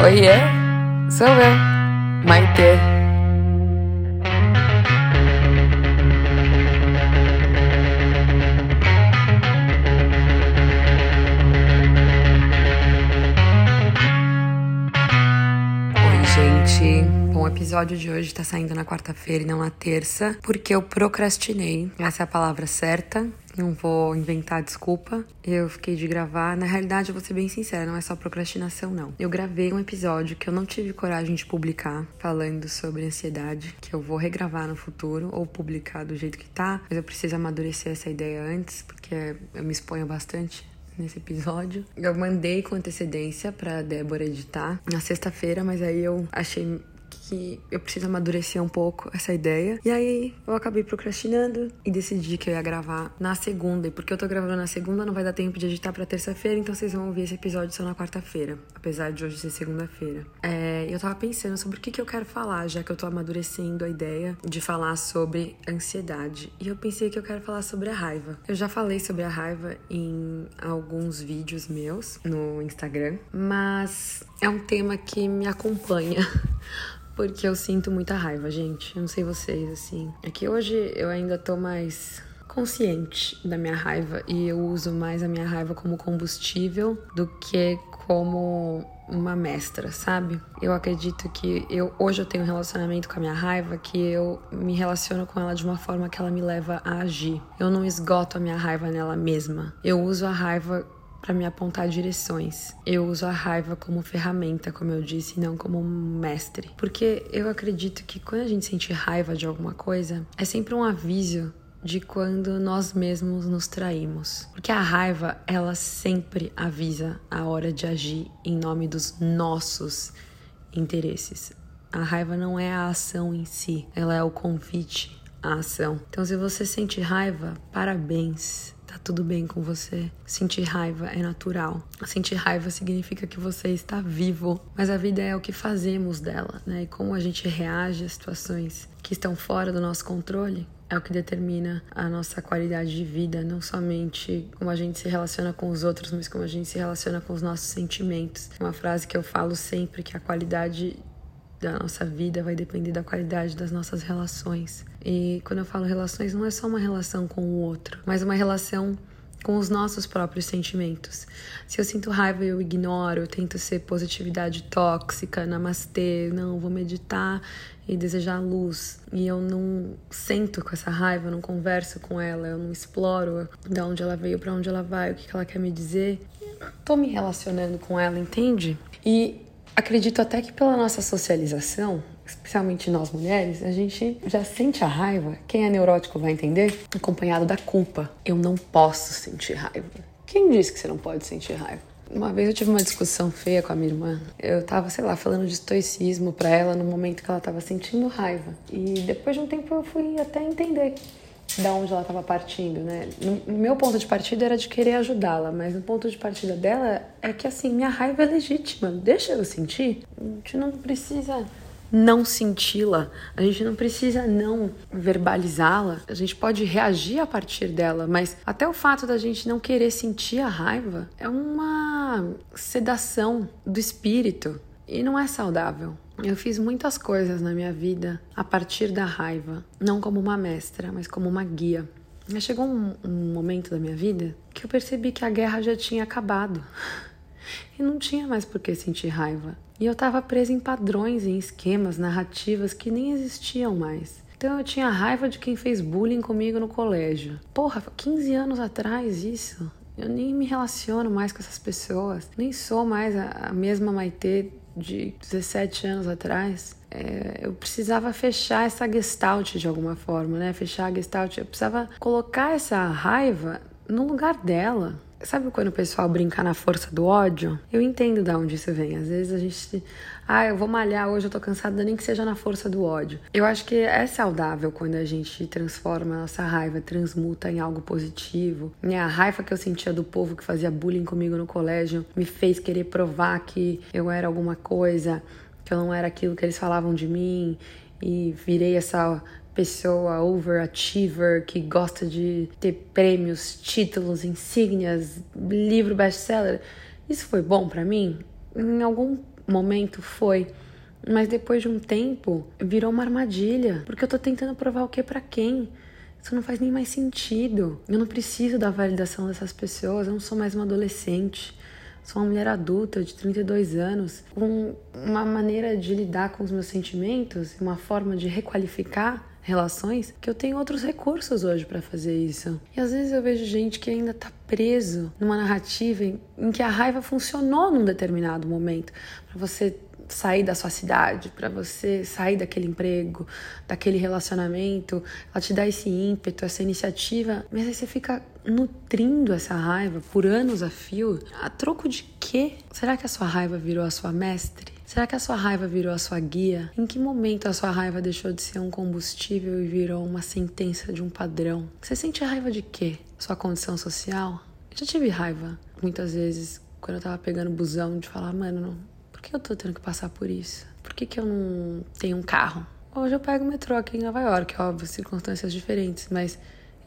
Oiê, sou eu, Maite. Gente. Bom, o episódio de hoje tá saindo na quarta-feira e não na terça, porque eu procrastinei. Essa é a palavra certa. Não vou inventar desculpa. Eu fiquei de gravar. Na realidade, eu vou ser bem sincera, não é só procrastinação, não. Eu gravei um episódio que eu não tive coragem de publicar, falando sobre ansiedade, que eu vou regravar no futuro ou publicar do jeito que tá. Mas eu preciso amadurecer essa ideia antes, porque eu me exponho bastante nesse episódio. Eu mandei com antecedência pra Débora editar na sexta-feira, mas aí eu achei que eu preciso amadurecer um pouco essa ideia. E aí eu acabei procrastinando e decidi que eu ia gravar na segunda. E porque eu tô gravando na segunda, não vai dar tempo de editar pra terça-feira, então vocês vão ouvir esse episódio só na quarta-feira, apesar de hoje ser segunda-feira. É, eu tava pensando sobre o que, que eu quero falar, já que eu tô amadurecendo a ideia de falar sobre ansiedade. E eu pensei que eu quero falar sobre a raiva. Eu já falei sobre a raiva em alguns vídeos meus no Instagram, mas é um tema que me acompanha. Porque eu sinto muita raiva, gente. Eu não sei vocês, assim. É que hoje eu ainda tô mais consciente da minha raiva e eu uso mais a minha raiva como combustível do que como uma mestra, sabe? Eu acredito que eu hoje eu tenho um relacionamento com a minha raiva que eu me relaciono com ela de uma forma que ela me leva a agir. Eu não esgoto a minha raiva nela mesma. Eu uso a raiva para me apontar direções. Eu uso a raiva como ferramenta, como eu disse, e não como mestre. Porque eu acredito que quando a gente sente raiva de alguma coisa, é sempre um aviso de quando nós mesmos nos traímos. Porque a raiva, ela sempre avisa a hora de agir em nome dos nossos interesses. A raiva não é a ação em si, ela é o convite à ação. Então, se você sente raiva, parabéns tá tudo bem com você. Sentir raiva é natural. Sentir raiva significa que você está vivo, mas a vida é o que fazemos dela, né? E como a gente reage a situações que estão fora do nosso controle é o que determina a nossa qualidade de vida, não somente como a gente se relaciona com os outros, mas como a gente se relaciona com os nossos sentimentos. Uma frase que eu falo sempre que a qualidade da nossa vida vai depender da qualidade das nossas relações. E quando eu falo relações, não é só uma relação com o outro, mas uma relação com os nossos próprios sentimentos. Se eu sinto raiva, eu ignoro, eu tento ser positividade tóxica, namastê, não, vou meditar e desejar luz. E eu não sento com essa raiva, eu não converso com ela, eu não exploro de onde ela veio, para onde ela vai, o que ela quer me dizer. Tô me relacionando com ela, entende? E acredito até que pela nossa socialização, especialmente nós mulheres, a gente já sente a raiva. Quem é neurótico vai entender, acompanhado da culpa. Eu não posso sentir raiva. Quem disse que você não pode sentir raiva? Uma vez eu tive uma discussão feia com a minha irmã. Eu tava, sei lá, falando de estoicismo para ela no momento que ela tava sentindo raiva. E depois de um tempo eu fui até entender da onde ela estava partindo, né? No meu ponto de partida era de querer ajudá-la, mas no ponto de partida dela é que assim, minha raiva é legítima, deixa eu sentir. A gente não precisa não senti-la, a gente não precisa não verbalizá-la, a gente pode reagir a partir dela, mas até o fato da gente não querer sentir a raiva é uma sedação do espírito e não é saudável. Eu fiz muitas coisas na minha vida a partir da raiva, não como uma mestra, mas como uma guia. Mas chegou um, um momento da minha vida que eu percebi que a guerra já tinha acabado. E não tinha mais por que sentir raiva. E eu estava presa em padrões, em esquemas, narrativas que nem existiam mais. Então eu tinha raiva de quem fez bullying comigo no colégio. Porra, 15 anos atrás isso. Eu nem me relaciono mais com essas pessoas. Nem sou mais a, a mesma Maitê de 17 anos atrás. É, eu precisava fechar essa gestalt de alguma forma, né? Fechar a gestalt. Eu precisava colocar essa raiva no lugar dela. Sabe quando o pessoal brinca na força do ódio? Eu entendo de onde isso vem. Às vezes a gente. Ah, eu vou malhar hoje, eu tô cansada, nem que seja na força do ódio. Eu acho que é saudável quando a gente transforma a nossa raiva, transmuta em algo positivo. A raiva que eu sentia do povo que fazia bullying comigo no colégio me fez querer provar que eu era alguma coisa, que eu não era aquilo que eles falavam de mim. E virei essa pessoa overachiever que gosta de ter prêmios, títulos, insígnias, livro best-seller. Isso foi bom para mim? Em algum momento foi. Mas depois de um tempo, virou uma armadilha. Porque eu tô tentando provar o que para quem? Isso não faz nem mais sentido. Eu não preciso da validação dessas pessoas. Eu não sou mais uma adolescente. Sou uma mulher adulta de 32 anos, com uma maneira de lidar com os meus sentimentos, uma forma de requalificar relações, que eu tenho outros recursos hoje para fazer isso. E às vezes eu vejo gente que ainda tá preso numa narrativa em, em que a raiva funcionou num determinado momento, para você sair da sua cidade, para você sair daquele emprego, daquele relacionamento, ela te dá esse ímpeto, essa iniciativa, mas aí você fica nutrindo essa raiva por anos a fio. A troco de quê? Será que a sua raiva virou a sua mestre? Será que a sua raiva virou a sua guia? Em que momento a sua raiva deixou de ser um combustível e virou uma sentença de um padrão? Você sente raiva de quê? Sua condição social? Eu já tive raiva muitas vezes quando eu tava pegando busão de falar, mano, não, por que eu tô tendo que passar por isso? Por que, que eu não tenho um carro? Hoje eu pego o metrô aqui em Nova York, óbvio, circunstâncias diferentes, mas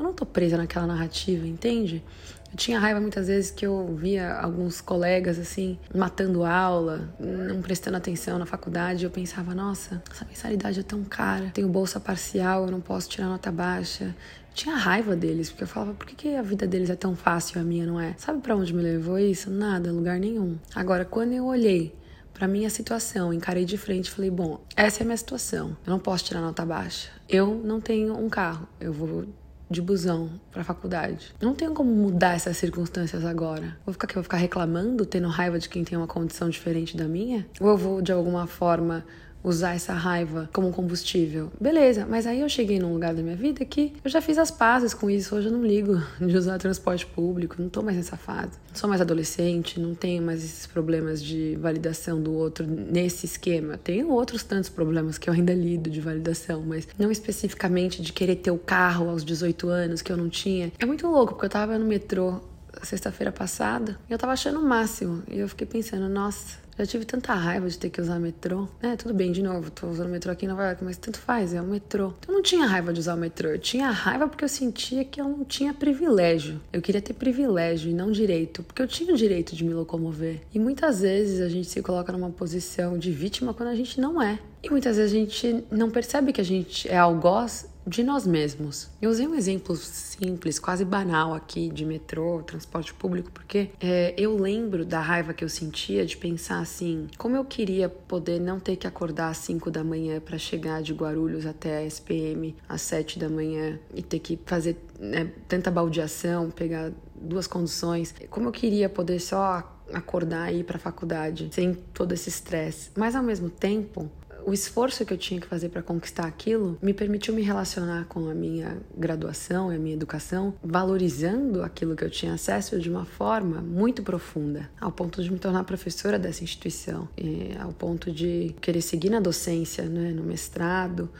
eu não tô presa naquela narrativa, entende? Eu tinha raiva muitas vezes que eu via alguns colegas assim, matando aula, não prestando atenção na faculdade. Eu pensava, nossa, essa mensalidade é tão cara, tenho bolsa parcial, eu não posso tirar nota baixa. Eu tinha raiva deles, porque eu falava, por que, que a vida deles é tão fácil e a minha não é? Sabe para onde me levou isso? Nada, lugar nenhum. Agora, quando eu olhei para minha situação, encarei de frente e falei: bom, essa é a minha situação. Eu não posso tirar nota baixa. Eu não tenho um carro. Eu vou de busão para a faculdade. Não tenho como mudar essas circunstâncias agora. Vou ficar aqui, vou ficar reclamando, tendo raiva de quem tem uma condição diferente da minha? Ou eu vou de alguma forma usar essa raiva como combustível. Beleza, mas aí eu cheguei num lugar da minha vida que eu já fiz as pazes com isso. Hoje eu não ligo de usar transporte público, não tô mais nessa fase. Não sou mais adolescente, não tenho mais esses problemas de validação do outro nesse esquema. Tenho outros tantos problemas que eu ainda lido de validação, mas não especificamente de querer ter o carro aos 18 anos que eu não tinha. É muito louco, porque eu tava no metrô sexta-feira passada eu tava achando o máximo. E eu fiquei pensando, nossa, já tive tanta raiva de ter que usar metrô. É, tudo bem, de novo, tô usando metrô aqui em Nova York, mas tanto faz, é o metrô. Então eu não tinha raiva de usar o metrô. Eu tinha raiva porque eu sentia que eu não tinha privilégio. Eu queria ter privilégio e não direito, porque eu tinha o direito de me locomover. E muitas vezes a gente se coloca numa posição de vítima quando a gente não é. E muitas vezes a gente não percebe que a gente é algoz de nós mesmos. Eu usei um exemplo simples, quase banal aqui de metrô, transporte público, porque é, eu lembro da raiva que eu sentia de pensar assim, como eu queria poder não ter que acordar às 5 da manhã para chegar de Guarulhos até a SPM às 7 da manhã e ter que fazer né, tanta baldeação, pegar duas conduções. Como eu queria poder só acordar e ir para a faculdade sem todo esse estresse. Mas ao mesmo tempo, o esforço que eu tinha que fazer para conquistar aquilo me permitiu me relacionar com a minha graduação e a minha educação, valorizando aquilo que eu tinha acesso de uma forma muito profunda, ao ponto de me tornar professora dessa instituição, ao ponto de querer seguir na docência, né, no mestrado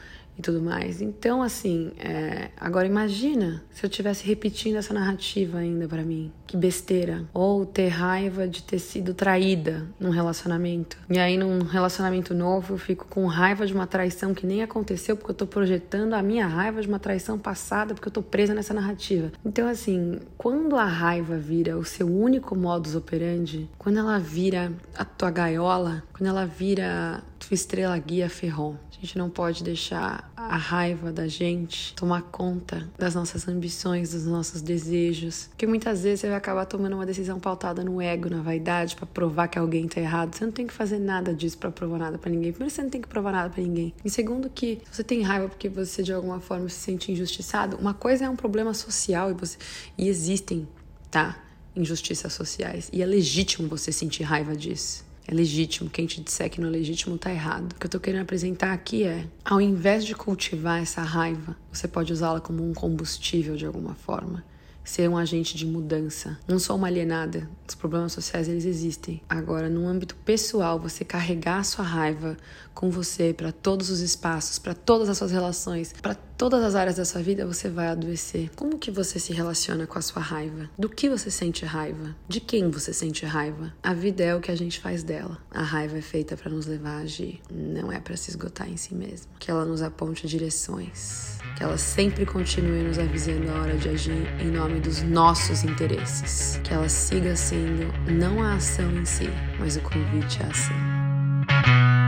e tudo mais. Então, assim, é... agora imagina se eu tivesse repetindo essa narrativa ainda para mim. Que besteira. Ou ter raiva de ter sido traída num relacionamento. E aí, num relacionamento novo, eu fico com raiva de uma traição que nem aconteceu, porque eu tô projetando a minha raiva de uma traição passada, porque eu tô presa nessa narrativa. Então, assim, quando a raiva vira o seu único modus operandi, quando ela vira a tua gaiola, quando ela vira tua estrela guia ferrou. A gente não pode deixar a raiva da gente tomar conta das nossas ambições, dos nossos desejos. Porque muitas vezes você vai acabar tomando uma decisão pautada no ego, na vaidade, para provar que alguém tá errado. Você não tem que fazer nada disso para provar nada para ninguém. Primeiro, você não tem que provar nada para ninguém. E segundo, que você tem raiva porque você de alguma forma se sente injustiçado, uma coisa é um problema social e, você... e existem, tá? Injustiças sociais. E é legítimo você sentir raiva disso é legítimo. Quem te disser que não é legítimo tá errado. O que eu tô querendo apresentar aqui é, ao invés de cultivar essa raiva, você pode usá-la como um combustível de alguma forma ser um agente de mudança. Não sou uma alienada. Os problemas sociais eles existem. Agora, no âmbito pessoal, você carregar sua raiva com você para todos os espaços, para todas as suas relações, para todas as áreas da sua vida, você vai adoecer. Como que você se relaciona com a sua raiva? Do que você sente raiva? De quem você sente raiva? A vida é o que a gente faz dela. A raiva é feita para nos levar a agir, não é para se esgotar em si mesma. Que ela nos aponte direções que ela sempre continue nos avisando a hora de agir em nome dos nossos interesses, que ela siga sendo não a ação em si, mas o convite à ação.